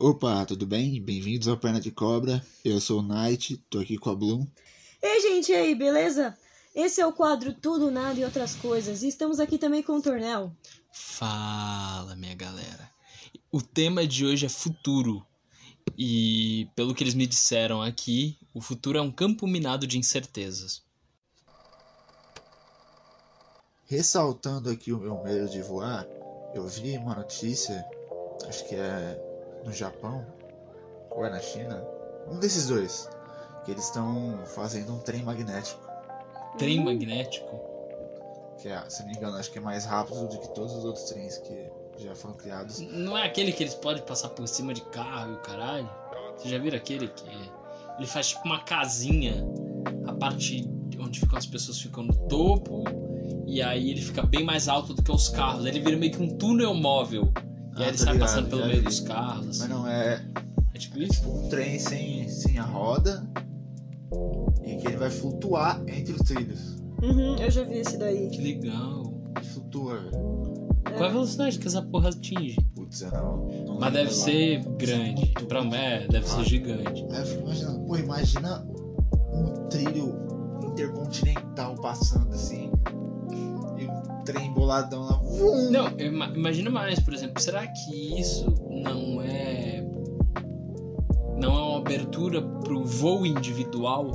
Opa, tudo bem? Bem-vindos ao Perna de Cobra. Eu sou o Knight, tô aqui com a Bloom. Ei, gente, e aí, beleza? Esse é o quadro Tudo, Nada e Outras Coisas. E estamos aqui também com o Tornel. Fala, minha galera. O tema de hoje é futuro. E pelo que eles me disseram aqui, o futuro é um campo minado de incertezas. Ressaltando aqui o meu medo de voar, eu vi uma notícia, acho que é no Japão ou é na China, um desses dois, que eles estão fazendo um trem magnético, Trem magnético? que é, se não me engano, acho que é mais rápido do que todos os outros trens que já foram criados. Não é aquele que eles podem passar por cima de carro e o caralho? Vocês já viram aquele que ele faz tipo uma casinha, a parte onde ficam as pessoas ficam no topo, e aí ele fica bem mais alto do que os carros. Ele vira meio que um túnel móvel. E Ah, aí ele tô sai ligado, passando pelo meio vi. dos carros. Mas Assim. não é, É tipo é isso? tipo um trem sem, sem a roda e que ele vai flutuar entre os trilhos. Uhum, eu já vi esse daí. Que legal. Ele flutua, velho. Qual é a velocidade que essa porra atinge? Putz, eu não. não Mas lembro deve lá. ser grande. Pra é, deve ser gigante. Aí eu fico imaginando, pô, imagina um trilho intercontinental passando assim. Trem boladão lá. Vum! Não, eu imagina mais, por exemplo, será que isso não é. Não é uma abertura pro voo individual?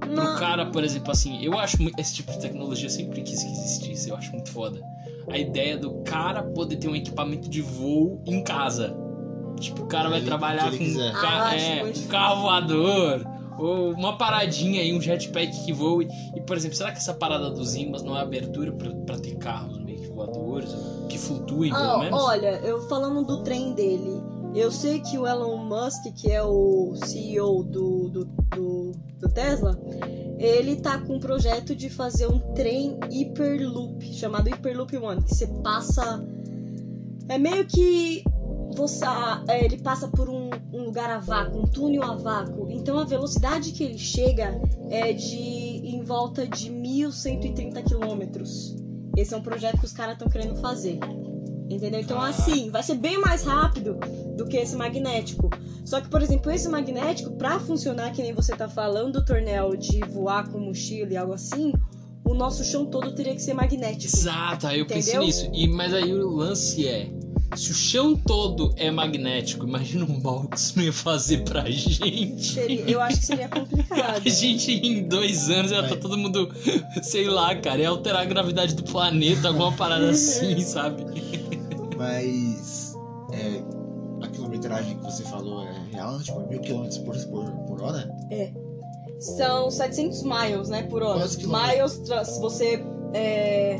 Pro Não, cara, por exemplo, assim, eu acho. Esse tipo de tecnologia eu sempre quis que existisse, eu acho muito foda. A ideia do cara poder ter um equipamento de voo em casa. Tipo, o cara vai trabalhar com um, ca- Ah, é, um carro voador, ou uma paradinha aí, um jetpack que voe. E, por exemplo, será que essa parada dos ímãs não é abertura pra, pra ter carros meio que voadores, que flutuem, pelo Ah, menos? olha, eu falando do trem dele, eu sei que o Elon Musk, que é o CEO do, do, do, do Tesla, ele tá com um projeto de fazer um trem Hyperloop, chamado Hyperloop One, que você passa. É meio que. Você, é, ele passa por um, um lugar a vácuo, um túnel a vácuo. Então a velocidade que ele chega é de em volta de 1130 quilômetros. Esse é um projeto que os caras estão querendo fazer. Entendeu? Então, assim, vai ser bem mais rápido do que esse magnético. Só que, por exemplo, esse magnético, pra funcionar, que nem você tá falando, Tornel, de voar com mochila e algo assim, o nosso chão todo teria que ser magnético. Exato, aí eu pensei Entendeu? nisso. E, mas aí o lance é. Se o chão todo é magnético, imagina o mal que isso não ia fazer pra gente. Seria- eu acho que seria complicado. A gente em dois anos já tá Vai. todo mundo, sei lá, cara, ia alterar a gravidade do planeta, alguma parada assim, sabe? Mas. É, a quilometragem que você falou é real? Tipo, mil quilômetros por, por, por hora? São 700 miles, né, por hora. Quantos quilômetros? Miles, você é,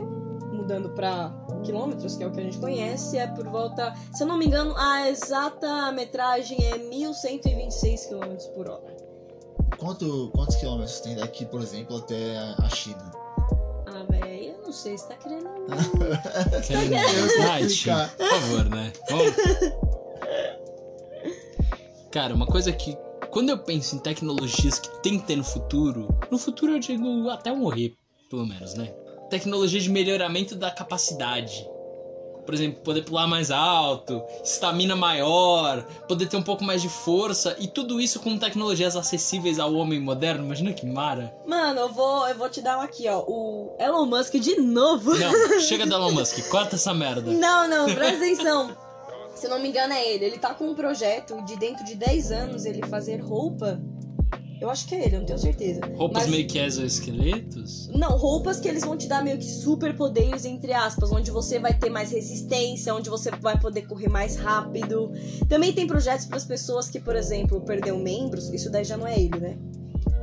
mudando pra quilômetros, que é o que a gente conhece, é por volta, se eu não me engano, a exata metragem é 1126 quilômetros por hora. Quanto, quantos quilômetros tem daqui, por exemplo, até a China? Ah, velho, eu não sei, você tá querendo... Querendo Eu Night, explicar. por favor, né? Vamos. Cara, uma coisa que. Quando eu penso em tecnologias que tem que ter no futuro, no futuro eu digo até eu morrer, pelo menos, né? Tecnologia de melhoramento da capacidade. Por exemplo, poder pular mais alto, estamina maior, poder ter um pouco mais de força, e tudo isso com tecnologias acessíveis ao homem moderno. Imagina que mara. Mano, eu vou, eu vou te dar um aqui, ó, o Elon Musk de novo. Não, chega do Elon Musk, corta essa merda. Não, não, presta atenção. Se eu não me engano, é ele. Ele tá com um projeto de dentro de 10 anos ele fazer roupa. Eu acho que é ele, eu não tenho certeza. Roupas Mas- meio que exoesqueletos? Não, roupas que eles vão te dar meio que superpoderes, entre aspas, onde você vai ter mais resistência, onde você vai poder correr mais rápido. Também tem projetos para as pessoas que, por exemplo, perdeu membros, isso daí já não é ele, né?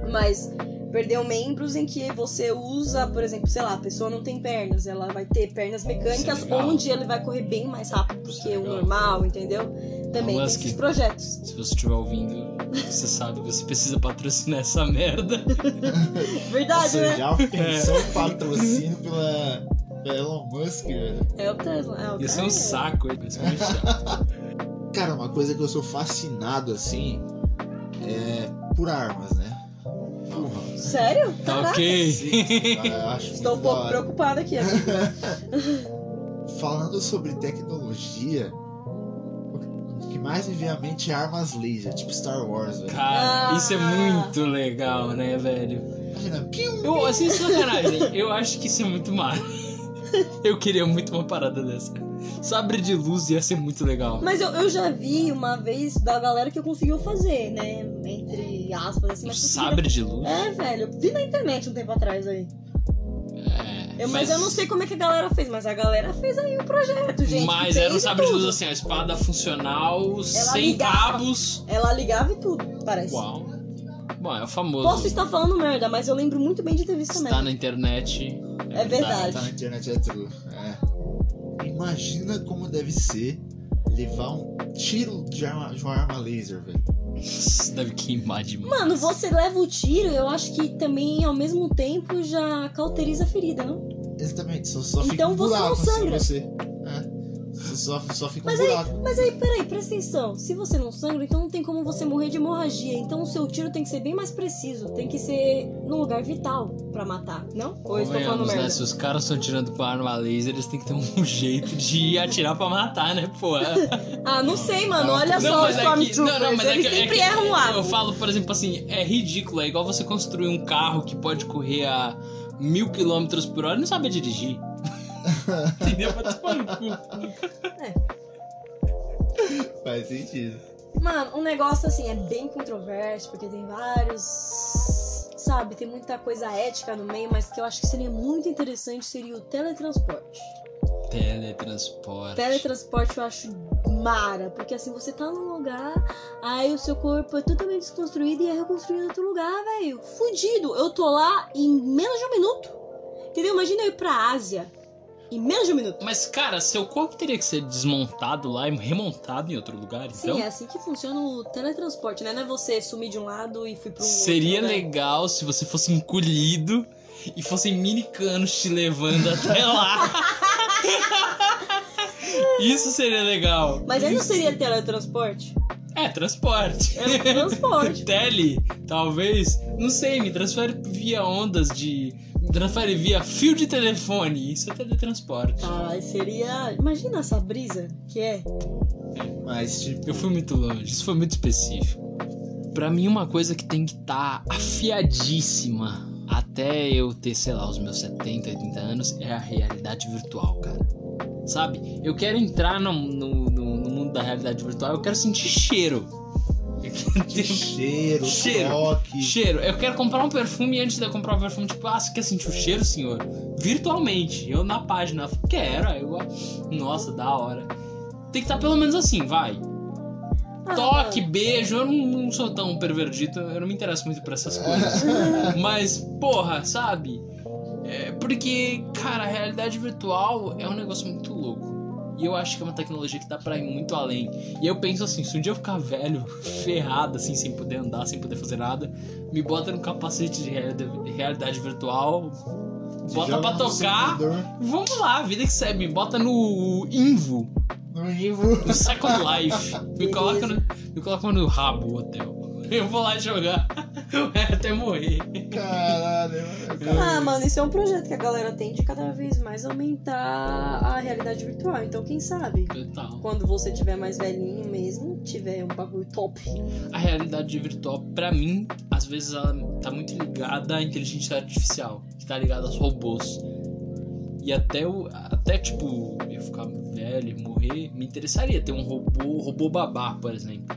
Mas perdeu membros em que você usa, por exemplo, sei lá, a pessoa não tem pernas, ela vai ter pernas mecânicas, é onde ele vai correr bem mais rápido do que é o normal, entendeu? Também tem Musk. esses projetos. Se você estiver ouvindo, você sabe que você precisa patrocinar essa merda. Verdade, Você né? já pensou em patrocínio pela, pela Elon Musk, velho? É o Tesla. É o Ia ser um é. saco. Cara, uma coisa que eu sou fascinado assim é por armas, né? Porra. Sério? Tá Caraca. ok. Sim, cara, eu acho Estou um pouco hora. preocupada aqui. Falando sobre tecnologia, mais me vem à mente é armas laser, tipo Star Wars, velho. Cara, Ah. isso é muito legal, né, velho? Imagina, pium, Eu, assim, sacanagem, eu acho que isso é muito massa. Eu queria muito uma parada dessa. Sabre de luz ia ser muito legal. Mas eu, eu já vi uma vez da galera que conseguiu fazer, né? Entre aspas, assim. Mas sabre de luz? É, velho. Eu vi na internet um tempo atrás aí. É, Eu- mas... eu não sei como é que a galera fez, mas a galera fez aí um projeto, gente. Mas era um sabre de luz assim, a espada funcional, sem ligava. cabos. Ela ligava e tudo, parece. Uau. Bom, é o famoso. Posso estar falando merda, mas eu lembro muito bem de ter visto Está merda. na internet. É verdade. Tá na internet é true. É. Imagina como deve ser levar um tiro de, arma, de uma arma laser, velho. Isso deve queimar demais. Mano, você leva o tiro, eu acho que também ao mesmo tempo já cauteriza a ferida, não? Exatamente, só, só fica Então um você não buraco assim sangra. você. É. Só, só fica um Mas aí- buraco. Mas aí, peraí, presta atenção. Se você não sangra, então não tem como você morrer de hemorragia. Então o seu tiro tem que ser bem mais preciso. Tem que ser num lugar vital pra matar, não? Ou eu estou falando Convenhamos, merda? né? Se os caras estão tirando com arma laser, eles têm que ter um jeito de atirar pra matar, né, pô? Ah, não sei, mano. Olha não, só os é que, Stormtroopers. não, não, mas é Eles que, é sempre que erram um. Eu falo, por exemplo, assim, é ridículo. É igual você construir um carro que pode correr a mil quilômetros por hora e não sabe dirigir. Entendeu? Vai tomar no cu. Faz sentido. Mano, um negócio assim é bem controverso, porque tem vários. Sabe, tem muita coisa ética no meio, mas que eu acho que seria muito interessante seria o teletransporte. Teletransporte. Teletransporte eu acho mara, porque assim você tá num lugar, aí o seu corpo é totalmente desconstruído e é reconstruído em outro lugar, velho. Fudido. Eu tô lá em menos de um minuto. Entendeu? Imagina eu ir pra Ásia em menos de um minuto. Mas, cara, seu corpo teria que ser desmontado lá e remontado em outro lugar, então? Sim, é assim que funciona o teletransporte, né? Não é você sumir de um lado e fui pro um Seria outro, né? legal se você fosse encolhido e fossem mini canos te levando até lá. Isso seria legal. Mas aí não seria teletransporte? É, transporte. É transporte. Tele, talvez. Não sei, me transfere via ondas de. Transfere via fio de telefone. Isso é teletransporte. Ah, seria. Imagina essa brisa que é. Mas, tipo, Eu fui muito longe, isso foi muito específico. Pra mim, uma coisa que tem que estar afiadíssima até eu ter, sei lá, os meus 70, 80 anos é a realidade virtual, cara. Sabe? Eu quero entrar no, no, no- no mundo da realidade virtual, eu quero sentir cheiro. Cheiro, Cheiro. toque. cheiro. Eu quero comprar um perfume e antes de eu comprar o perfume, tipo, ah, você quer sentir o cheiro, senhor? Virtualmente. Eu na página, quero. Aí eu, nossa, da hora. Tem que estar pelo menos assim, vai. Ah, Toque, beijo, eu não, não sou tão pervertido, eu não me interesso muito por essas coisas. Mas, porra, sabe? É porque, cara, a realidade virtual é um negócio muito louco. E eu acho que é uma tecnologia que dá pra ir muito além. E eu penso assim, se um dia eu ficar velho, ferrado, assim, sem poder andar, sem poder fazer nada, me bota no capacete de realidade, virtual, bota no tocar. Vamos lá, vida que segue, me bota no Invo, No livro. no Second Life. Me coloca, no, me coloca no rabo o hotel. Eu vou lá jogar até morrer. Caralho, mano. Ah, mano, isso é um projeto que a galera tem de cada vez mais aumentar a realidade virtual. Então, quem sabe? Total. Quando você tiver mais velhinho mesmo, tiver um bagulho top. A realidade virtual, pra mim, às vezes ela tá muito ligada à inteligência artificial, que tá ligada aos robôs. E até o. Até tipo, eu ficar velho e morrer, me interessaria ter um robô, robô babá, por exemplo.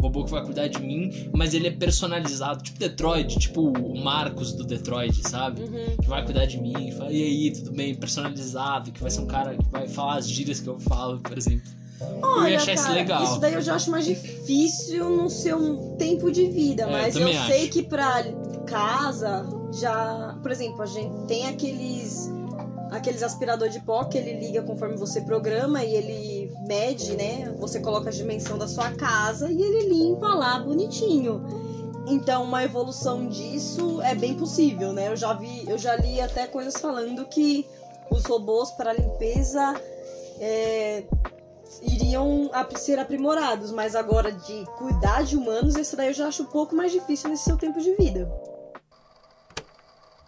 Robô que vai cuidar de mim, mas ele é personalizado, tipo Detroit, tipo o Marcos do Detroit, sabe? Uhum. que vai cuidar de mim, fala, e aí, tudo bem, personalizado, que vai ser um cara que vai falar as gírias que eu falo, por exemplo. eu ia achar isso cara, legal. Isso daí eu já acho mais difícil no seu tempo de vida, É, eu mas eu, também sei que pra casa já, por exemplo, a gente tem aqueles aqueles aspirador de pó que ele liga conforme você programa e ele mede, né? Você coloca a dimensão da sua casa e ele limpa lá bonitinho. Então, uma evolução disso é bem possível, né? Eu já vi, eu já li até coisas falando que os robôs para limpeza é, iriam ser aprimorados, mas agora de cuidar de humanos, esse daí eu já acho um pouco mais difícil nesse seu tempo de vida.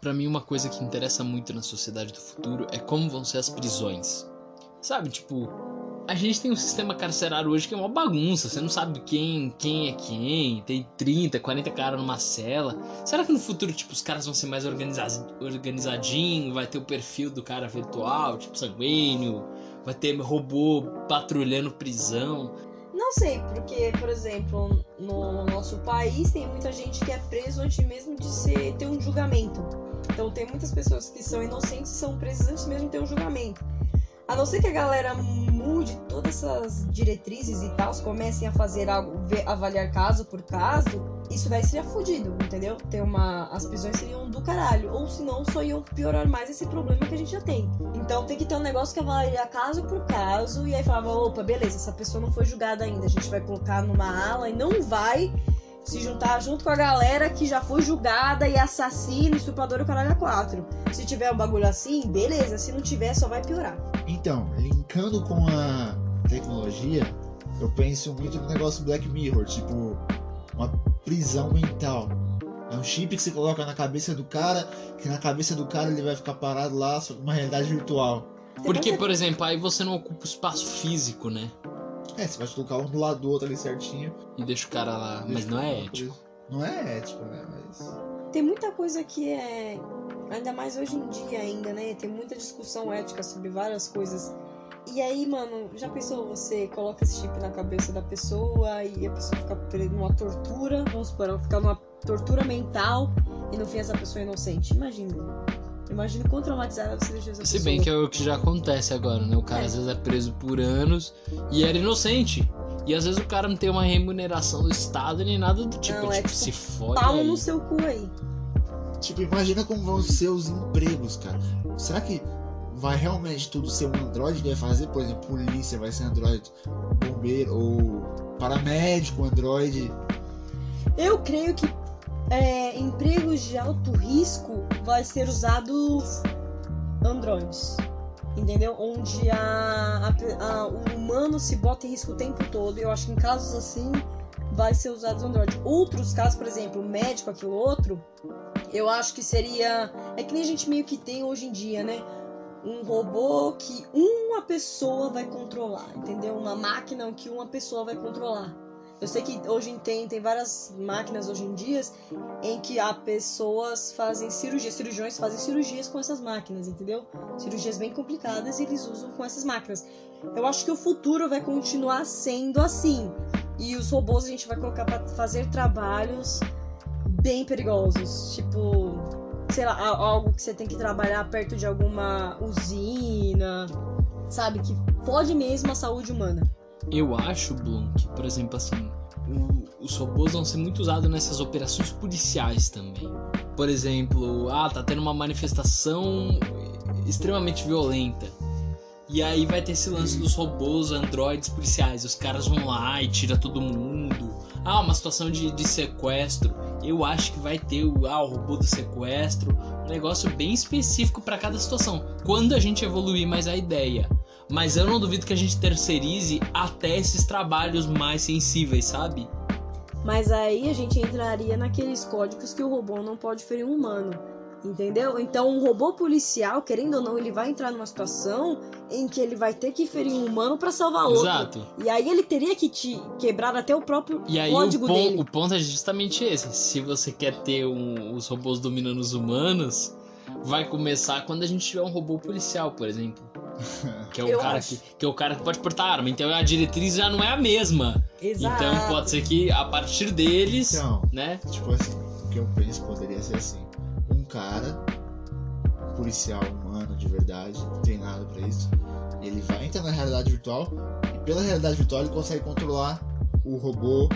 Pra mim, uma coisa que interessa muito na sociedade do futuro é como vão ser as prisões. Sabe, tipo, a gente tem um sistema carcerário hoje que é uma bagunça. Você não sabe quem, quem é quem. Tem 30, 40 caras numa cela. Será que no futuro, tipo, os caras vão ser mais organizados, organizadinho? Vai ter o perfil do cara virtual, tipo, sanguíneo? Vai ter robô patrulhando prisão? Não sei, porque, por exemplo, no nosso país tem muita gente que é preso antes mesmo de ser, ter um julgamento. Então tem muitas pessoas que são inocentes e são presas antes mesmo de ter um julgamento. A não ser que a galera mude todas essas diretrizes e tal, comecem a fazer algo, ver, avaliar caso por caso, isso daí seria fodido, entendeu? Ter uma. As prisões seriam do caralho. Ou senão só iam piorar mais esse problema que a gente já tem. Então tem que ter um negócio que avalia caso por caso. E aí falava, opa, beleza, essa pessoa não foi julgada ainda. A gente vai colocar numa ala e não vai se juntar junto com a galera que já foi julgada e assassino, estuprador e caralho a quatro. Se tiver um bagulho assim, beleza. Se não tiver, só vai piorar. Então, linkando com a tecnologia, eu penso muito no negócio Black Mirror, tipo, uma prisão mental. É um chip que você coloca na cabeça do cara, que na cabeça do cara ele vai ficar parado lá, uma realidade virtual. Porque, por exemplo, aí você não ocupa o espaço físico, né? É, você vai colocar um do lado do outro ali certinho. E deixa o cara lá. Mas não é ético. Não é ético, né? Mas. Tem muita coisa que é. Ainda mais hoje em dia ainda, né? Tem muita discussão ética sobre várias coisas. E aí, mano, já pensou você coloca esse chip na cabeça da pessoa e a pessoa fica presa numa tortura, vamos supor, ela fica numa tortura mental e no fim essa pessoa é inocente. Imagina. Imagina quão traumatizada você deixa essa Se pessoa. bem que é o que já acontece agora, né? O cara É. às vezes é preso por anos e era inocente. E às vezes o cara não tem uma remuneração do Estado nem nada do tipo. Não, é tipo, tipo, se fode. Pau aí. no seu cu aí. Tipo, imagina como vão ser os empregos, cara. Será que vai realmente tudo ser um androide que vai fazer? Por exemplo, polícia vai ser androide, bombeiro ou paramédico androide. Eu creio que é, empregos de alto risco vai ser usado androides. Entendeu? Onde a, a- a- o humano se bota em risco o tempo todo. Eu acho que em casos assim vai ser usado android. Outros casos, por exemplo, médico, aquilo outro, eu acho que seria. É que nem a gente meio que tem hoje em dia, né? Um robô que uma pessoa vai controlar, entendeu? Uma máquina que uma pessoa vai controlar. Eu sei que hoje tem, tem várias máquinas hoje em dia em que há pessoas fazem cirurgias, cirurgiões fazem cirurgias com essas máquinas, entendeu? Cirurgias bem complicadas e eles usam com essas máquinas. Eu acho que o futuro vai continuar sendo assim. E os robôs a gente vai colocar para fazer trabalhos bem perigosos, tipo, sei lá, algo que você tem que trabalhar perto de alguma usina, sabe, que fode mesmo a saúde humana. Eu acho, Bloom, que, por exemplo, assim, os robôs vão ser muito usados nessas operações policiais também. Por exemplo, ah, tá tendo uma manifestação extremamente violenta. E aí vai ter esse lance dos robôs, androides policiais. Os caras vão lá e tira todo mundo. Ah, uma situação de, de sequestro. Eu acho que vai ter o, ah, o robô do sequestro. Um negócio bem específico para cada situação. Quando a gente evoluir mais a ideia. Mas eu não duvido que a gente terceirize até esses trabalhos mais sensíveis, sabe? Mas aí a gente entraria naqueles códigos que o robô não pode ferir um humano. Entendeu? Então, um robô policial, querendo ou não, ele vai entrar numa situação em que ele vai ter que ferir um humano pra salvar outro. Exato. E aí ele teria que te quebrar até o próprio E aí o, código pon- dele. o ponto é justamente esse. Se você quer ter um- os robôs dominando os humanos, vai começar quando a gente tiver um robô policial, por exemplo. Que é o, Eu cara acho. que, que é o cara que pode portar arma. Então a diretriz já não é a mesma. Exato. Então pode ser que a partir deles, Então, né? tipo assim, o que eu penso poderia ser assim: um cara, um policial humano de verdade, treinado pra isso, ele vai entrar na realidade virtual e pela realidade virtual ele consegue controlar o robô.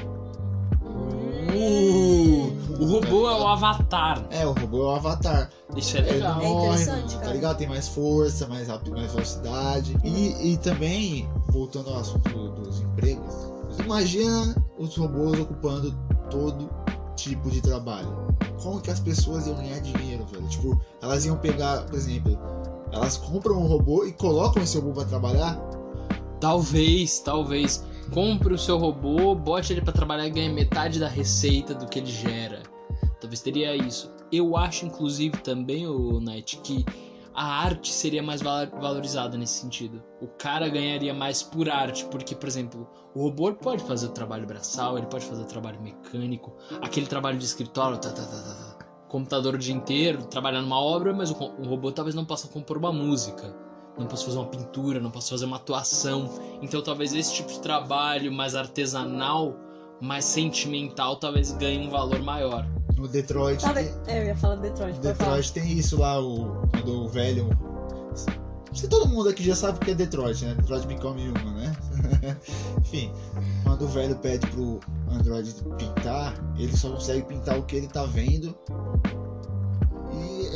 Uh, o robô é o avatar. É, o robô é o avatar. Isso é Ele legal. não É morre, interessante, tá cara. ligado? Tem mais força, mais rápido, mais velocidade. E, e também, voltando ao assunto dos empregos, imagina os robôs ocupando todo tipo de trabalho. Como que as pessoas iam ganhar dinheiro, velho? Tipo, elas iam pegar, por exemplo, elas compram um robô e colocam esse robô pra trabalhar. Talvez, talvez. Compre o seu robô, bote ele pra trabalhar e ganhe metade da receita do que ele gera. Talvez teria isso. Eu acho, inclusive, também, o Night, que a arte seria mais val- valorizada nesse sentido. O cara ganharia mais por arte, porque, por exemplo, o robô pode fazer o trabalho braçal, ele pode fazer o trabalho mecânico, aquele trabalho de escritório, tá, tá, tá, tá, tá. computador o dia inteiro, trabalhar numa obra, mas o robô talvez não possa compor uma música, não possa fazer uma pintura, não possa fazer uma atuação. Então talvez esse tipo de trabalho mais artesanal, mais sentimental, talvez ganhe um valor maior. No Detroit, tem, É, eu ia falar Detroit. Detroit tem isso lá, o, quando o velho. Se todo mundo aqui já sabe o que é Detroit, né? Detroit Become Human, né? Enfim, quando o velho pede pro Android pintar, ele só consegue pintar o que ele tá vendo.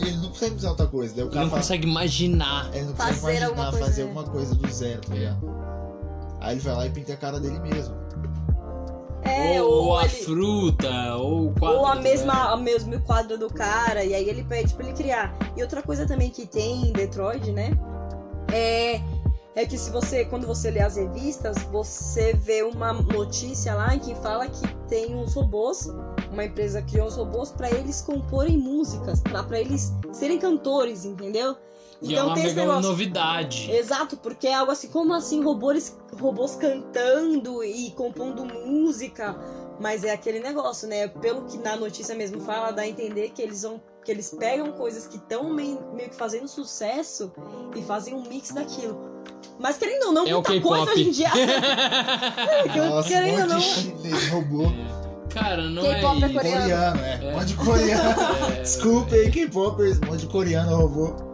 Ele não consegue usar outra coisa. Daí o Ele cara não fala, consegue imaginar. ele não consegue Fazer imaginar alguma coisa, fazer alguma coisa do zero, tá ligado? Aí ele vai lá e pinta a cara dele mesmo. É, ou, ou, a ele- fruta, ou o quadro. ou a do mesma, a mesmo quadro do cara, e aí ele pede pra ele criar. E outra coisa também que tem em Detroit, né? É, é que se você, quando você lê as revistas, você vê uma notícia lá que fala que tem uns robôs, uma empresa criou uns robôs pra eles comporem músicas, pra pra eles serem cantores, entendeu? E é uma tem esse mega negócio. novidade. Exato, porque é algo assim, como assim, robôs, robôs cantando e compondo música, mas é aquele negócio, né? Pelo que na notícia mesmo fala, dá a entender que eles vão. Que eles pegam coisas que estão meio, meio que fazendo sucesso e fazem um mix daquilo. Mas querendo ou não, É o muita coisa K-pop. hoje em dia. Nossa, querendo ou não- de chinês robô. Cara, não K-pop é é isso. coreano. Coreano, é. É. Um monte de coreano. É, Desculpa aí, K-popers, um monte de coreano robô.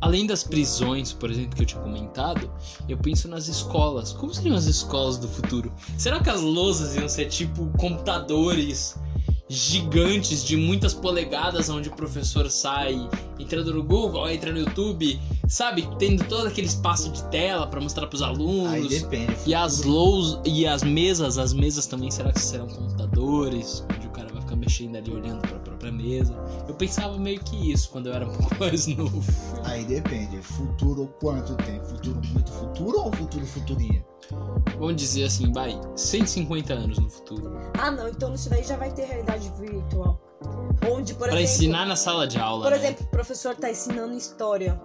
Além das prisões, por exemplo, que eu tinha comentado, eu penso nas escolas. Como seriam as escolas do futuro? Será que as lousas iam ser tipo computadores gigantes de muitas polegadas, onde o professor sai entrando no Google, entra no YouTube, sabe? Tendo todo aquele espaço de tela para mostrar pros Aí alunos. depende. E as lous e as mesas, as mesas também será que serão computadores? Mexendo ali olhando para a própria mesa. Eu pensava meio que isso quando eu era um pouco mais novo. Aí depende. Futuro quanto tempo? Futuro muito futuro ou futuro futurinha? Vamos dizer assim, vai, 150 anos no futuro. Ah, não, então isso daí já vai ter realidade virtual. Onde, por Pra exemplo. ensinar na sala de aula. Por né? exemplo, o professor tá ensinando história.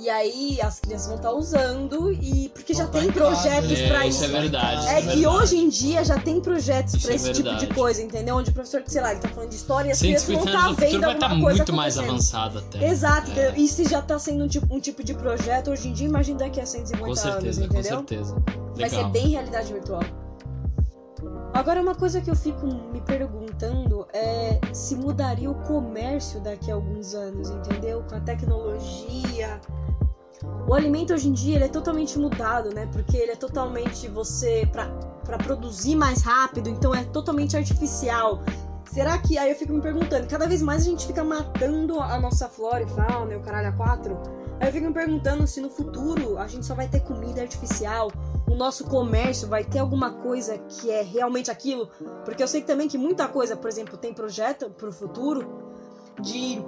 E aí as crianças vão estar usando e porque já tá tem em casa, projetos É, pra isso isso. é verdade. É isso que verdade. hoje em dia já tem projetos Isso pra é esse tipo de coisa, entendeu? Onde o professor, sei lá, ele tá falando de história e as crianças vão 150 estar futuro vendo vai alguma estar coisa muito mais avançado até. Exato, É, e se já tá sendo um tipo, um tipo de projeto hoje em dia, imagina daqui a 150 com certeza, anos, com entendeu? certeza. Vai ser Legal. bem realidade virtual. Agora, uma coisa que eu fico me perguntando é se mudaria o comércio daqui a alguns anos, entendeu? Com a tecnologia. O alimento hoje em dia ele é totalmente mudado, né? Porque ele é totalmente você pra produzir mais rápido, então é totalmente artificial. Será que aí eu fico me perguntando, cada vez mais a gente fica matando a nossa flora e fauna, o caralho a quatro. Aí eu fico me perguntando se no futuro a gente só vai ter comida artificial, o nosso comércio vai ter alguma coisa que é realmente aquilo, porque eu sei também que muita coisa, por exemplo, tem projeto pro futuro de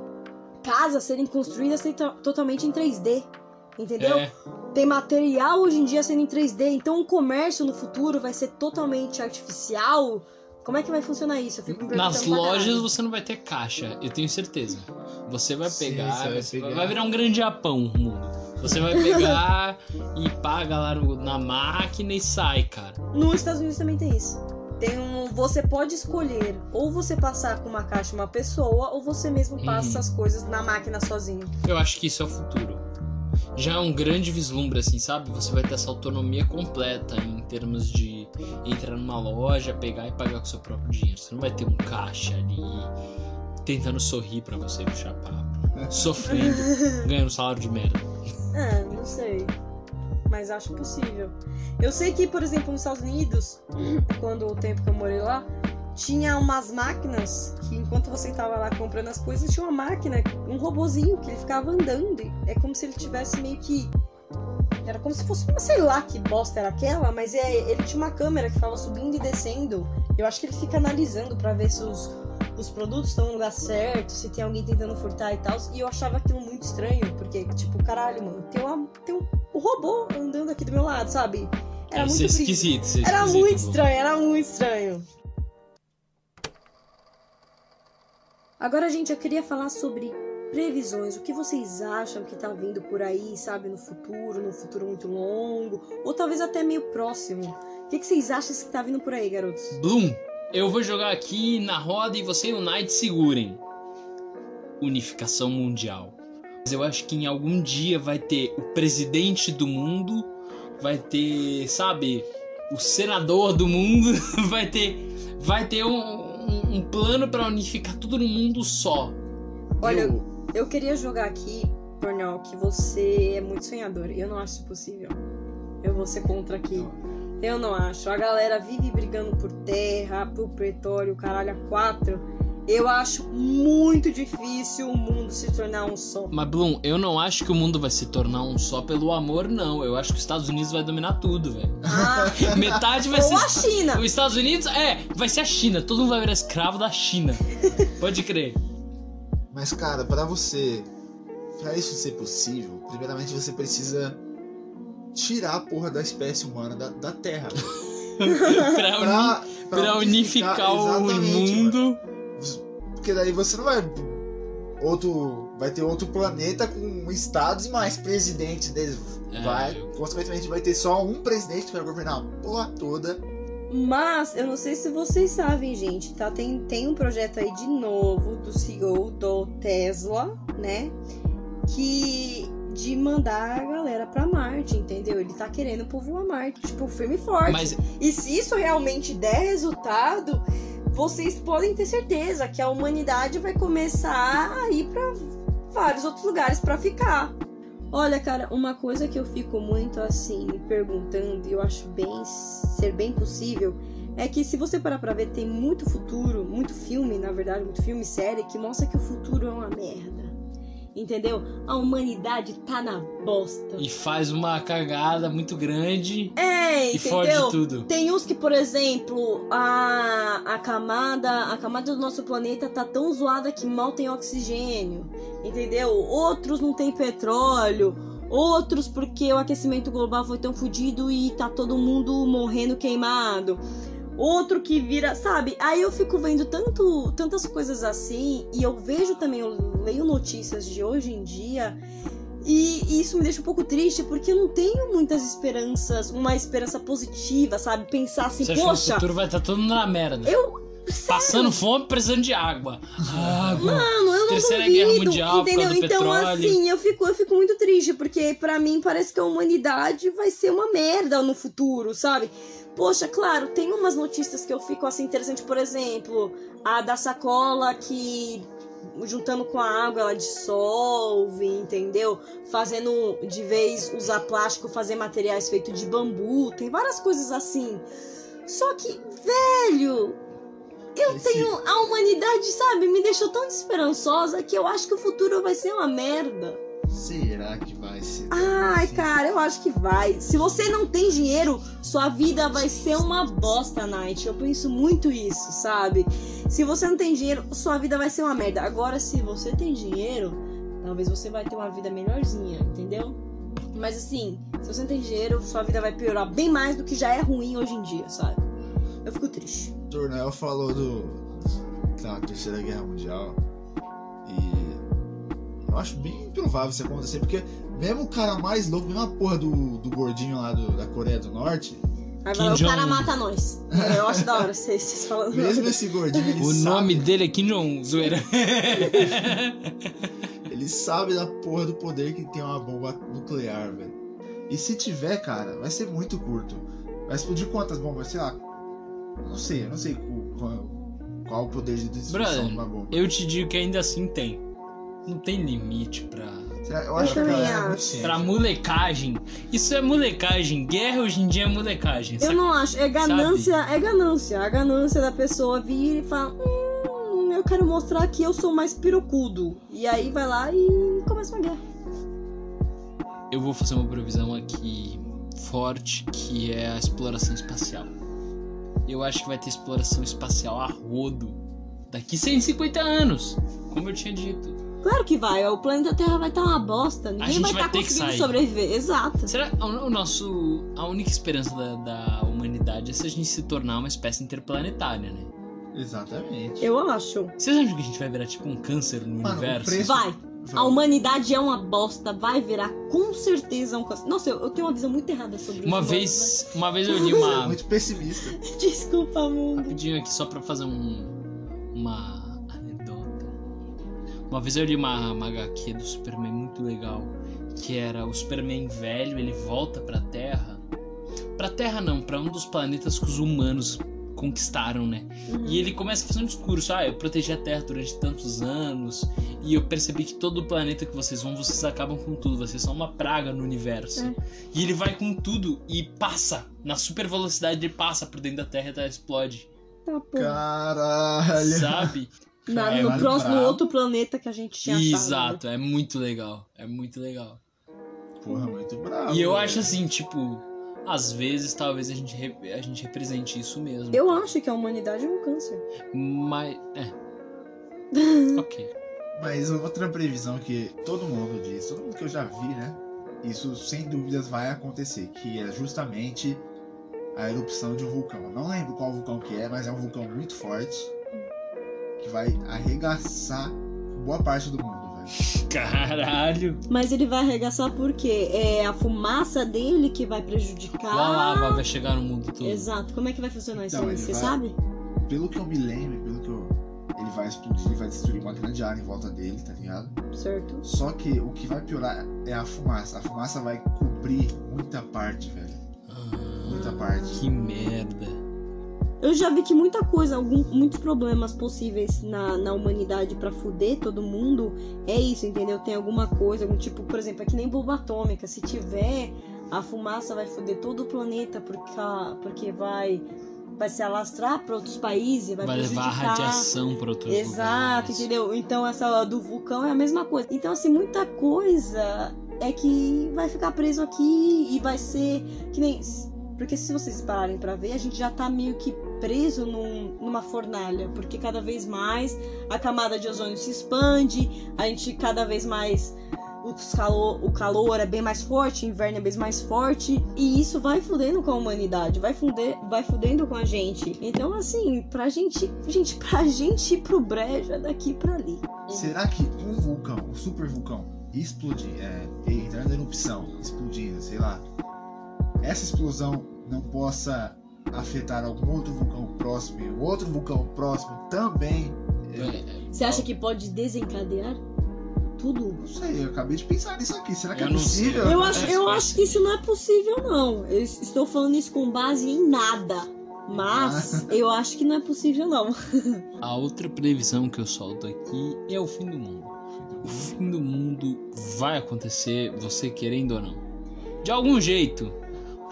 casas serem construídas to- totalmente em 3D, entendeu? É, Tem material hoje em dia sendo em 3D, então o comércio no futuro vai ser totalmente artificial. Como é que vai funcionar isso? Eu fico me nas lojas você não vai ter caixa, eu tenho certeza. Você vai Sim, pegar, vai você vai, pegar. vai virar um grande Japão o mundo. Você vai pegar e paga lá no- na máquina e sai, cara. Nos Estados Unidos também tem isso. Tem um, você pode escolher ou você passar com uma caixa uma pessoa ou você mesmo passa Uhum. as coisas na máquina sozinho. Eu acho que isso é o futuro. Já é um grande vislumbre, assim, sabe? Você vai ter essa autonomia completa em termos de entrar numa loja, pegar e pagar com seu próprio dinheiro. Você não vai ter um caixa ali tentando sorrir pra você puxar papo, sofrendo, ganhando salário de merda. Ah, não sei. Mas acho possível. Eu sei que, por exemplo, nos Estados Unidos, quando o tempo que eu morei lá, tinha umas máquinas que enquanto você tava lá comprando as coisas, tinha uma máquina, um robozinho que ele ficava andando. É como se ele tivesse meio que. Era como se fosse uma, sei lá que bosta era aquela, mas é, ele tinha uma câmera que ficava subindo e descendo. Eu acho que ele fica analisando pra ver se os, os produtos estão no lugar certo, se tem alguém tentando furtar e tal. E eu achava aquilo muito estranho, porque, tipo, caralho, mano, tem, uma, tem um, um robô andando aqui do meu lado, sabe? Era muito é brilho. esquisito, é Era esquisito, muito Gu. estranho, era muito estranho. Agora, gente, eu queria falar sobre previsões, o que vocês acham que tá vindo por aí, sabe, no futuro, no futuro muito longo, ou talvez até meio próximo. O que, que vocês acham que tá vindo por aí, garotos? Bloom, eu vou jogar aqui na roda e você e o Knight segurem. Unificação mundial. Mas eu acho que em algum dia vai ter o presidente do mundo, vai ter, sabe, o senador do mundo, vai ter, vai ter um, um, plano para unificar tudo no mundo só. Olha, Eu- Eu queria jogar aqui, Tornel, que você é muito sonhador. Eu não acho isso possível. Eu vou ser contra aqui. Eu não acho. A galera vive brigando por terra, por petróleo, caralho, a quatro. Eu acho muito difícil o mundo se tornar um só. Mas Bloom, eu não acho que o mundo vai se tornar um só pelo amor, não. Eu acho que os Estados Unidos vai dominar tudo, velho. Ah, Metade vai ou ser a China. Os Estados Unidos, é, vai ser a China. Todo mundo vai virar escravo da China. Pode crer. Mas, cara, pra você. Pra isso ser possível, primeiramente você precisa tirar a porra da espécie humana da, da Terra. pra, uni- Pra, pra unificar o exatamente, mano. Porque daí você não vai. Outro. Vai ter outro planeta com estados e mais presidentes deles. É. Vai. Consequentemente, vai ter só um presidente que vai governar a porra toda. Mas eu não sei se vocês sabem, gente, tá? Tem, tem um projeto aí de novo do CEO do Tesla, né? Que de mandar a galera pra Marte, entendeu? Ele tá querendo povoar Marte, tipo, firme e forte. Mas E se isso realmente der resultado, vocês podem ter certeza que a humanidade vai começar a ir pra vários outros lugares pra ficar. Olha, cara, uma coisa que eu fico muito assim me perguntando e eu acho bem ser bem possível é que se você parar pra ver, tem muito futuro, muito filme, na verdade, muito filme série que mostra que o futuro é uma merda. Entendeu? A humanidade tá na bosta. e faz uma cagada muito grande É, e fode entendeu? tudo. Tem uns que, por exemplo, a, a camada a camada do nosso planeta tá tão zoada que mal tem oxigênio, entendeu? Outros não tem petróleo, outros porque o aquecimento global foi tão fodido e tá todo mundo morrendo queimado. Outro que vira, sabe? Aí eu fico vendo tanto, tantas coisas assim e eu vejo também, eu leio notícias de hoje em dia e, isso me deixa um pouco triste porque eu não tenho muitas esperanças, uma esperança positiva, sabe? Pensar assim, Você que o poxa, futuro vai estar todo na merda? eu. Passando fome, precisando de água. Água. Mano, eu não Terceira duvido, Guerra Mundial entendeu? então, petróleo. assim, eu fico, eu fico muito triste, porque pra mim parece que a humanidade vai ser uma merda no futuro, sabe? Poxa, claro, tem umas notícias que eu fico assim interessante, por exemplo, a da sacola que juntando com a água ela dissolve, entendeu? Fazendo de vez usar plástico, fazer materiais feitos de bambu, tem várias coisas assim. Só que, velho, eu Esse- tenho a humanidade, sabe, me deixou tão esperançosa que eu acho que o futuro vai ser uma merda. Será que vai ser? Ai, assim? cara, eu acho que vai. Se você não tem dinheiro, sua vida vai ser uma bosta, Night. Eu penso muito isso, sabe? Se você não tem dinheiro, sua vida vai ser uma merda. Agora, se você tem dinheiro, talvez você vai ter uma vida melhorzinha, entendeu? Mas assim, se você não tem dinheiro, sua vida vai piorar bem mais do que já é ruim hoje em dia, sabe? Eu fico triste. O Tornel falou do da Terceira Guerra Mundial eu acho bem improvável isso acontecer, porque mesmo o cara mais louco, mesmo a porra do, do gordinho lá do- da Coreia do Norte, Aí Kim vai, o cara Jong-un. mata nós. Eu acho da hora vocês, vocês falando. mesmo esse gordinho, ele O sabe, nome dele é Kim Jong, zoeira. ele sabe da porra do poder que tem uma bomba nuclear, velho. E se tiver, cara, vai ser muito curto. Vai explodir quantas bombas? Sei lá. Não sei, eu não sei qual, qual, qual o poder de destruição Brother, de uma bomba. Eu te digo que ainda assim tem. Não tem limite pra. Eu acho que galera é acho. Pra molecagem. Isso é molecagem. Guerra hoje em dia é molecagem. Eu saca? não acho. É ganância, é ganância. A ganância da pessoa vir e falar: Hum, eu quero mostrar que eu sou mais pirocudo. E aí vai lá e começa uma guerra. Eu vou fazer uma previsão aqui forte, que é a exploração espacial. Eu acho que vai ter exploração espacial a rodo daqui 150 anos, como eu tinha dito. Claro que vai, o planeta Terra vai estar uma bosta. Ninguém gente vai estar que conseguindo sair. sobreviver. Exato. Será o, o nosso a única esperança da, da humanidade é se a gente se tornar uma espécie interplanetária, né? Exatamente. Eu acho. Vocês acham que a gente vai virar tipo um câncer no Mano, universo? preço- Vai. A humanidade é uma bosta, vai virar com certeza um câncer. Nossa, eu, eu tenho uma visão muito errada sobre Uma isso. vez, uma vez eu li Você é uma muito pessimista. Desculpa, mundo. rapidinho aqui só pra fazer um uma. Uma vez eu li uma, uma HQ do Superman muito legal, que era o Superman velho, ele volta pra Terra. Pra Terra não, pra um dos planetas que os humanos conquistaram, né? E ele começa a fazer um discurso: ah, eu protegi a Terra durante tantos anos e eu percebi que todo o planeta que vocês vão, vocês acabam com tudo, vocês são uma praga no universo. É. E ele vai com tudo e passa, na super velocidade, ele passa por dentro da Terra e Terra explode. Tá. Caralho. Sabe? Na- É, no próximo outro planeta que a gente tinha achado. Exato, é muito legal. É muito legal. Porra, muito bravo. E eu acho assim, tipo, às vezes talvez a gente, re- a gente represente isso mesmo. Eu acho que a humanidade é um câncer. Mas. É. ok. Mas outra previsão que todo mundo diz, todo mundo que eu já vi, né? Isso sem dúvidas vai acontecer, que é justamente a erupção de um vulcão. Não lembro qual vulcão que é, mas é um vulcão muito forte que vai arregaçar boa parte do mundo, velho. Caralho. Mas ele vai arregaçar porque é a fumaça dele que vai prejudicar. A lava vai chegar no mundo todo. Exato. Como é que vai funcionar isso Então, aí? Você vai- sabe? Pelo que eu me lembro, pelo que eu ele vai explodir, vai destruir uma grande área em volta dele, tá ligado? Certo. Só que o que vai piorar é a fumaça. A fumaça vai cobrir muita parte, velho. Muita Ah, parte. que merda. Eu já vi que muita coisa, algum, muitos problemas possíveis na, na humanidade pra fuder todo mundo é isso, entendeu? Tem alguma coisa, algum tipo, por exemplo, é que nem bomba atômica. Se tiver, a fumaça vai fuder todo o planeta porque, porque vai, vai se alastrar pra outros países, vai, Vai levar radiação pra outros Exato, lugares. entendeu? Então essa do vulcão é a mesma coisa. Então, assim, muita coisa é que vai ficar preso aqui e vai ser que nem. Porque se vocês pararem pra ver, a gente já tá meio que preso num- numa fornalha. Porque cada vez mais a camada de ozônio se expande, a gente cada vez mais. calor, o calor é bem mais forte, o inverno é bem mais forte. E isso vai fudendo com a humanidade, vai, fuder, vai fudendo com a gente. Então, assim, pra gente. Gente, pra gente ir pro brejo é daqui pra ali. Será que um vulcão, um super vulcão, explodir, é, entrar na erupção, explodindo, sei lá, essa explosão não possa afetar algum outro vulcão próximo e o outro vulcão próximo também? Eu É, Você acha que pode desencadear tudo? não sei, eu acabei de pensar nisso aqui. Será que Eu é não sei. possível? Eu É, acho, eu acho que isso não é possível, não. Eu estou falando isso com base em nada. Mas eu acho que não é possível, não. A outra previsão que eu solto aqui é o fim do mundo. O fim do mundo vai acontecer, você querendo ou não. De algum jeito,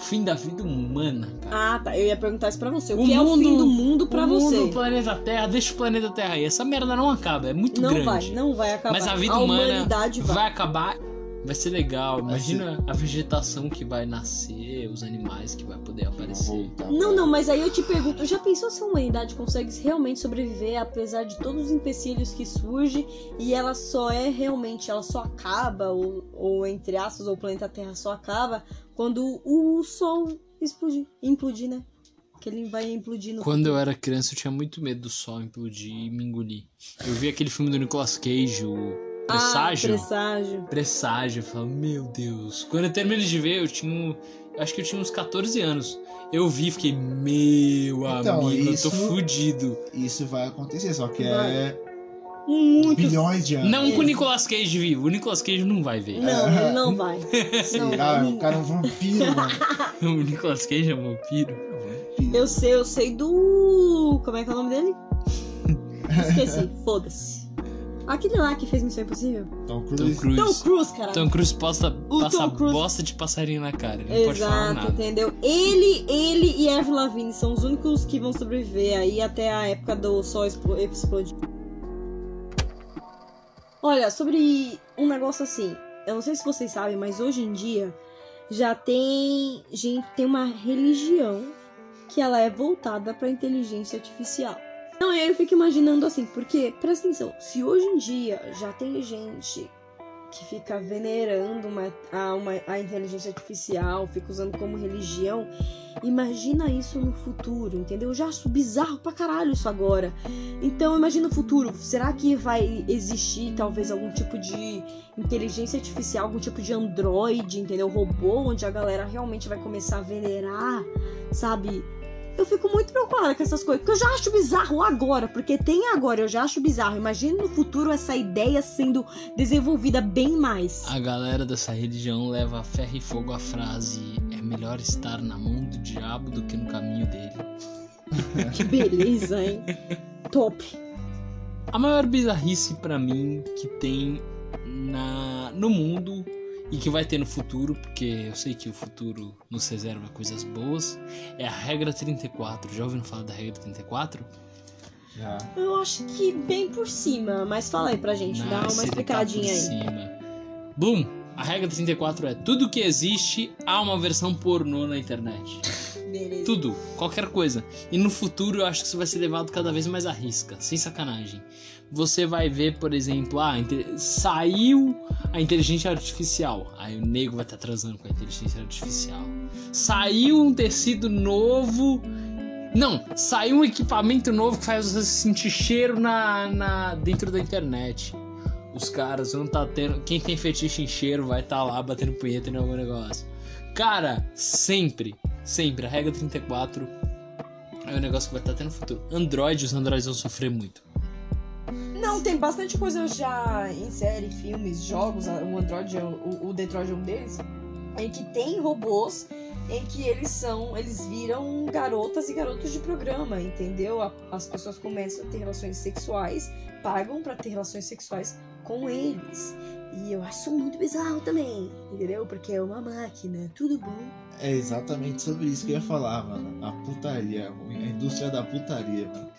fim da vida humana, cara. Ah, tá. Eu ia perguntar isso pra você. O, O que é o mundo- fim do mundo pra o mundo, você? o planeta Terra, deixa o planeta Terra aí. Essa merda não acaba, é muito Não grande. vai, não vai acabar. Mas a vida humana humanidade vai. vai acabar, vai ser legal. Imagina a vegetação que vai nascer, os animais que vai poder aparecer. Não, não, mas aí eu te pergunto, já pensou se a humanidade consegue realmente sobreviver apesar de todos os empecilhos que surgem e ela só é realmente, ela só acaba, ou, ou entre aspas, ou o planeta Terra só acaba quando o Sol explodir, implodir, né? Que ele vai implodir no Quando eu era criança, eu tinha muito medo do sol implodir e me engolir. Eu vi aquele filme do Nicolas Cage, o Presságio. Ah, presságio. Presságio, eu falava, meu Deus. Quando eu terminei de ver, eu tinha. um- Acho que eu tinha uns 14 anos. Eu vi e fiquei, meu Então, amigo, isso- eu tô fudido. Isso vai acontecer, só que Vai. é Muito. bilhões de anos. Não com o Nicolas Cage vivo. O Nicolas Cage não vai ver. Não, ele não vai. Não, Será? O cara é um vampiro, mano. O Nicolas Cage é um vampiro. Eu sei, eu sei do. Como é que é o nome dele? Esqueci, foda-se. Aquele lá que fez Missão Impossível? Tom Tom Cruise. Cruise. Tom Cruise, cara. Tom Cruise posta, O passa Tom Cruise- bosta de passarinho na cara. Ele não pode falar Exato, nada. entendeu? Ele, ele e Avril Lavigne são os únicos que vão sobreviver aí até a época do Sol explo- explodir. Olha, sobre um negócio assim, eu não sei se vocês sabem, mas hoje em dia já tem gente tem uma religião que ela é voltada para inteligência artificial. E aí eu fico imaginando assim, porque presta atenção, se hoje em dia já tem gente que fica venerando uma, a, uma, a inteligência artificial, fica usando como religião. Imagina isso no futuro, entendeu? Eu já acho bizarro pra caralho isso agora. Então, imagina o futuro. Será que vai existir talvez algum tipo de inteligência artificial, algum tipo de androide, entendeu? Robô, onde a galera realmente vai começar a venerar, sabe? Eu fico muito preocupada com essas coisas, porque eu já acho bizarro agora, porque tem agora, eu já acho bizarro. Imagina no futuro essa ideia sendo desenvolvida bem mais. A galera dessa religião leva a ferro e fogo a frase: é melhor estar na mão do diabo do que no caminho dele. Que beleza, hein? Top. A maior bizarrice pra mim que tem na no mundo e que vai ter no futuro, porque eu sei que o futuro nos reserva coisas boas, é a regra 34. Já ouviram falar da regra 34? Já. Eu acho que bem por cima, mas fala aí pra gente, dá uma tá explicadinha por aí. cima. Boom! A regra 34 é tudo que existe há uma versão pornô na internet. Beleza. Tudo, qualquer coisa. E no futuro eu acho que isso vai ser levado cada vez mais à risca, sem sacanagem. Você vai ver, por exemplo, ah, saiu a inteligência artificial. Aí o nego vai estar transando com a inteligência artificial. Saiu um tecido novo. Não, saiu um equipamento novo que faz você sentir cheiro na, na dentro da internet. Os caras vão estar tendo. Quem tem fetiche em cheiro vai estar lá batendo punheta em algum negócio. Cara, sempre, sempre, a regra 34 é um negócio que vai estar tendo no futuro. Android, os androids vão sofrer muito. Não, tem bastante coisa já em série, filmes, jogos. O Android, é- o, o Detroit é um deles. Em que tem robôs em que eles são, eles viram garotas e garotos de programa, entendeu? As pessoas começam a ter relações sexuais, pagam pra ter relações sexuais com eles. E eu acho muito bizarro também, entendeu? Porque é uma máquina, tudo bom. É exatamente sobre isso que eu ia falar, mano. A putaria, a indústria da putaria, mano.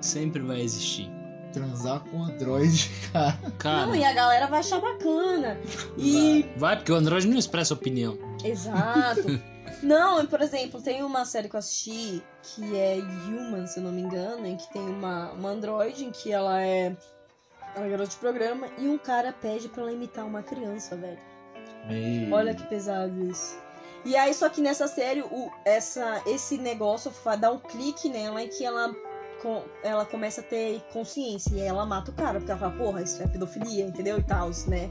Sempre vai existir. Transar com Android, cara. Cara, Não, e a galera vai achar bacana. E vai porque o Android não expressa opinião. Exato. Não, por exemplo, tem uma série que eu assisti que é Human, se eu não me engano, em que tem uma, uma androide em que ela é uma garota de programa e um cara pede pra ela imitar uma criança, velho. Olha que pesado isso. E aí, só que nessa série, o, essa, esse negócio dar um clique nela em que ela, com- ela começa a ter consciência. E aí ela mata o cara, porque ela fala, porra, isso é pedofilia, entendeu? E tal, né?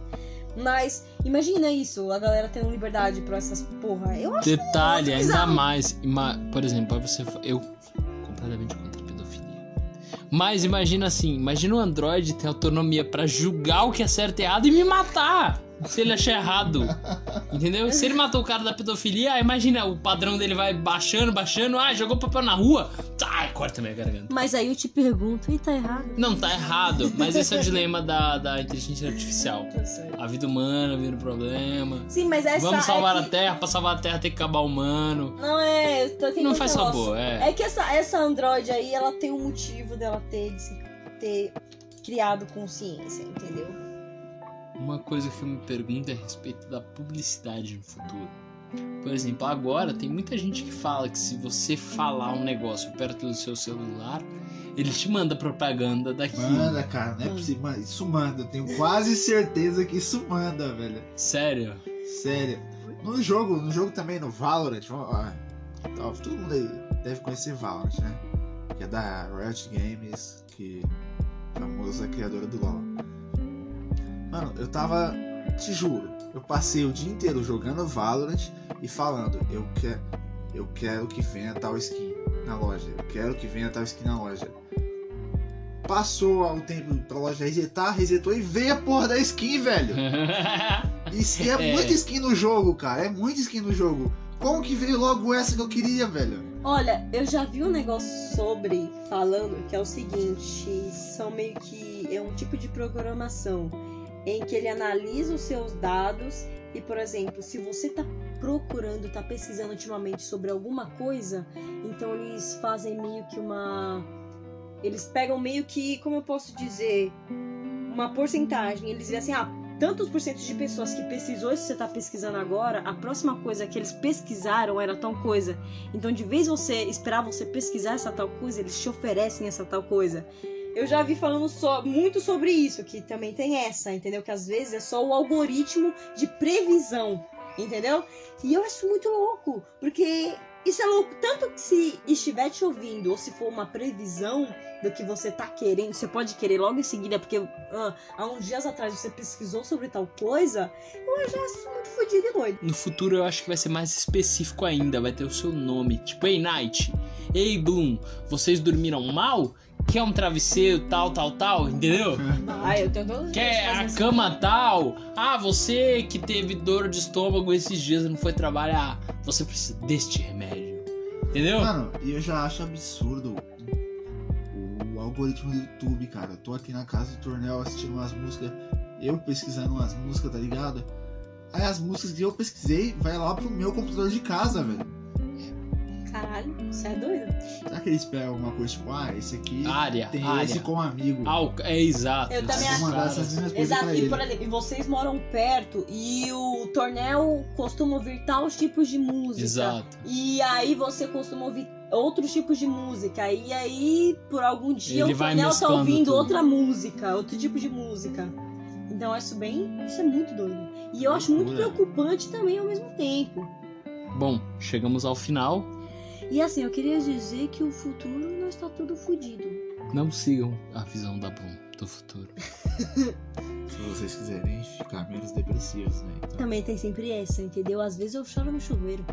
Mas imagina isso, a galera tendo liberdade pra essas porra. Eu acho Detalhe, ainda mais. Por exemplo, você. Eu completamente. Mas imagina assim: imagina o Android ter autonomia pra julgar o que é certo e errado e me matar se ele achar errado. Entendeu? Se ele matou o cara da pedofilia, imagina, o padrão dele vai baixando, baixando. Ah, jogou papel na rua. Tá, corta minha garganta. Mas aí eu te pergunto, e tá errado? Não, tá errado. Mas esse é o dilema da, da inteligência artificial. A vida humana vira um problema. Sim, mas essa Vamos salvar é a que... Terra, pra salvar a Terra tem que acabar o humano. Não é, eu tô- tem Não faz sabor, é. É que essa, essa Android aí, ela tem um motivo dela ter, ter criado consciência, entendeu? Uma coisa que eu me pergunto é a respeito da publicidade no futuro. Por exemplo, agora tem muita gente que fala que se você falar um negócio perto do seu celular, ele te manda propaganda daquilo. Manda, cara, não é possível. Mano, Isso manda, eu tenho quase certeza que isso manda, velho. Sério? Sério. No jogo, no jogo também, no Valorant, ó, ó, ó, todo mundo aí deve conhecer Valorant, né? Que é da Riot Games, que é famosa criadora do LoL. Mano, eu tava, te juro, eu passei o dia inteiro jogando Valorant e falando, eu quero, eu quero que venha tal skin na loja, eu quero que venha tal skin na loja. Passou o tempo pra loja resetar, resetou e veio a porra da skin, velho. E é, É. muita skin no jogo, cara. É muita skin no jogo. Como que veio logo essa que eu queria, velho? Olha, eu já vi um negócio sobre, falando, que é o seguinte, são meio que, é um tipo de programação, em que ele analisa os seus dados e, por exemplo, se você tá procurando, tá pesquisando ultimamente sobre alguma coisa, então eles fazem meio que uma... Eles pegam meio que, como eu posso dizer, uma porcentagem. Eles dizem assim, ah, tantos por cento de pessoas que pesquisou isso que você tá pesquisando agora, a próxima coisa que eles pesquisaram era tal coisa. Então, de vez você esperar você pesquisar essa tal coisa, eles te oferecem essa tal coisa. Eu já vi falando só, muito sobre isso, que também tem essa, entendeu? Que às vezes é só o algoritmo de previsão, entendeu? E eu acho muito louco, porque isso é louco. Tanto que se estiver te ouvindo, ou se for uma previsão do que você tá querendo, você pode querer logo em seguida, porque ah, há uns dias atrás você pesquisou sobre tal coisa, eu já acho muito fodido e doido. No futuro eu acho que vai ser mais específico ainda, vai ter o seu nome. Tipo, Ei Night, Ei Bloom, vocês dormiram mal? Quer um travesseiro tal, tal, tal, entendeu? Ah, eu tenho todos os Quer a cama tal? Ah, você que teve dor de estômago esses dias e não foi trabalhar, você precisa deste remédio. Entendeu? Mano, e eu já acho absurdo o, o algoritmo do YouTube, cara. Eu tô aqui na casa do Tornel assistindo umas músicas, eu pesquisando umas músicas, tá ligado? Aí as músicas que eu pesquisei vai lá pro meu computador de casa, velho. Você é doido? Será que eles pegam alguma coisa tipo, ah, esse aqui Área, tem área. esse como amigo? Ah, o- é exato. Eu também Vou acho. mandar Cara, essas mesmas coisas Exato, pra e ele. por exemplo, e vocês moram perto e o Tornel costuma ouvir tais tipos de música. Exato. E aí você costuma ouvir outros tipos de música. E aí, por algum dia, Ele o vai Tornel tá mesclando ouvindo tudo. outra música, outro tipo de música. Então, isso bem. Isso é muito doido. E eu acho muito Loucura. preocupante também ao mesmo tempo. Bom, chegamos ao final. E assim, eu queria dizer que o futuro não está tudo fodido. Não sigam a visão da Bloom do futuro. Se vocês quiserem ficar menos depressivos, né? Então, Também tem sempre essa, entendeu? Às vezes eu choro no chuveiro.